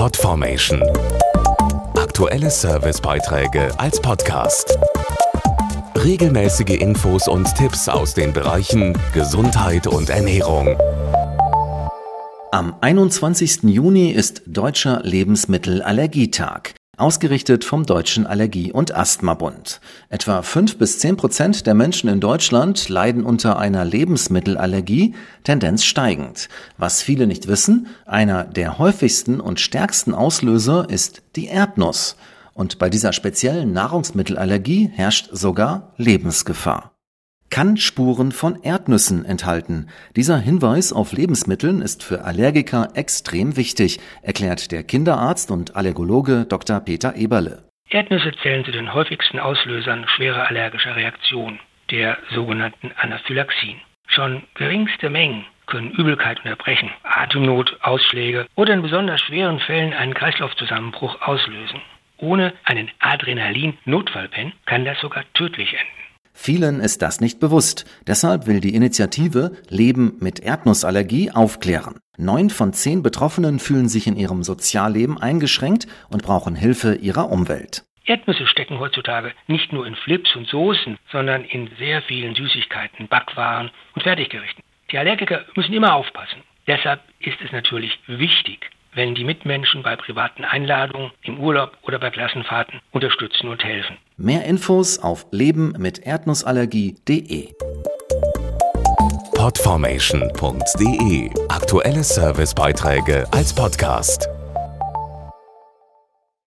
Podformation. Aktuelle Servicebeiträge als Podcast. Regelmäßige Infos und Tipps aus den Bereichen Gesundheit und Ernährung. Am 21. Juni ist Deutscher Lebensmittelallergietag ausgerichtet vom Deutschen Allergie- und Asthmabund. Etwa fünf bis zehn Prozent der Menschen in Deutschland leiden unter einer Lebensmittelallergie, Tendenz steigend. Was viele nicht wissen, einer der häufigsten und stärksten Auslöser ist die Erdnuss. Und bei dieser speziellen Nahrungsmittelallergie herrscht sogar Lebensgefahr kann Spuren von Erdnüssen enthalten. Dieser Hinweis auf Lebensmitteln ist für Allergiker extrem wichtig, erklärt der Kinderarzt und Allergologe Dr. Peter Eberle. Erdnüsse zählen zu den häufigsten Auslösern schwerer allergischer Reaktionen, der sogenannten Anaphylaxien. Schon geringste Mengen können Übelkeit unterbrechen, Atemnot, Ausschläge oder in besonders schweren Fällen einen Kreislaufzusammenbruch auslösen. Ohne einen Adrenalin-Notfallpen kann das sogar tödlich enden. Vielen ist das nicht bewusst. Deshalb will die Initiative Leben mit Erdnussallergie aufklären. Neun von zehn Betroffenen fühlen sich in ihrem Sozialleben eingeschränkt und brauchen Hilfe ihrer Umwelt. Erdnüsse stecken heutzutage nicht nur in Flips und Soßen, sondern in sehr vielen Süßigkeiten, Backwaren und Fertiggerichten. Die Allergiker müssen immer aufpassen. Deshalb ist es natürlich wichtig, wenn die Mitmenschen bei privaten Einladungen, im Urlaub oder bei Klassenfahrten unterstützen und helfen. Mehr Infos auf leben mit Erdnussallergie.de. Podformation.de Aktuelle Servicebeiträge als Podcast.